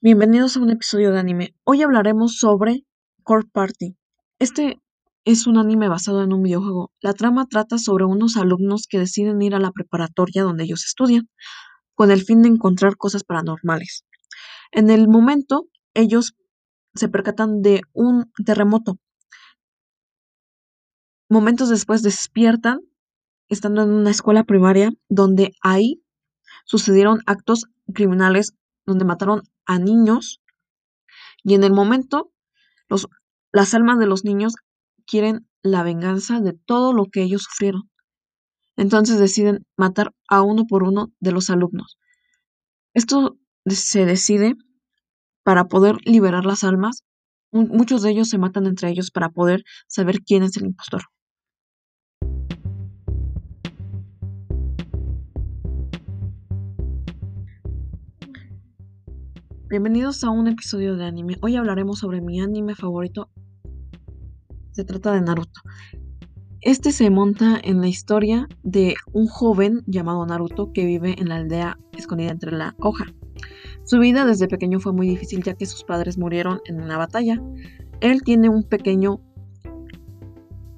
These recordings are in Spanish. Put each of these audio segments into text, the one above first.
Bienvenidos a un episodio de anime. Hoy hablaremos sobre Core Party. Este es un anime basado en un videojuego. La trama trata sobre unos alumnos que deciden ir a la preparatoria donde ellos estudian, con el fin de encontrar cosas paranormales. En el momento, ellos se percatan de un terremoto. Momentos después despiertan, estando en una escuela primaria, donde ahí sucedieron actos criminales donde mataron a niños y en el momento los, las almas de los niños quieren la venganza de todo lo que ellos sufrieron. Entonces deciden matar a uno por uno de los alumnos. Esto se decide para poder liberar las almas. Muchos de ellos se matan entre ellos para poder saber quién es el impostor. Bienvenidos a un episodio de anime. Hoy hablaremos sobre mi anime favorito. Se trata de Naruto. Este se monta en la historia de un joven llamado Naruto que vive en la aldea escondida entre la hoja. Su vida desde pequeño fue muy difícil ya que sus padres murieron en una batalla. Él tiene un pequeño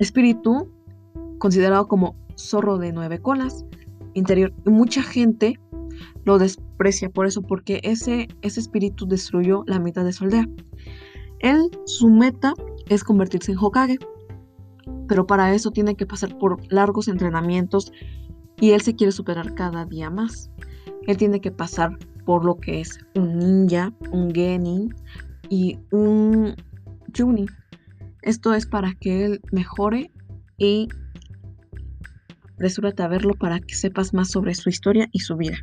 espíritu considerado como zorro de nueve colas interior y mucha gente lo desprecia por eso, porque ese, ese espíritu destruyó la mitad de su aldea. Él, su meta es convertirse en Hokage, pero para eso tiene que pasar por largos entrenamientos y él se quiere superar cada día más. Él tiene que pasar por lo que es un ninja, un genin y un chunin. Esto es para que él mejore y apresúrate a verlo para que sepas más sobre su historia y su vida.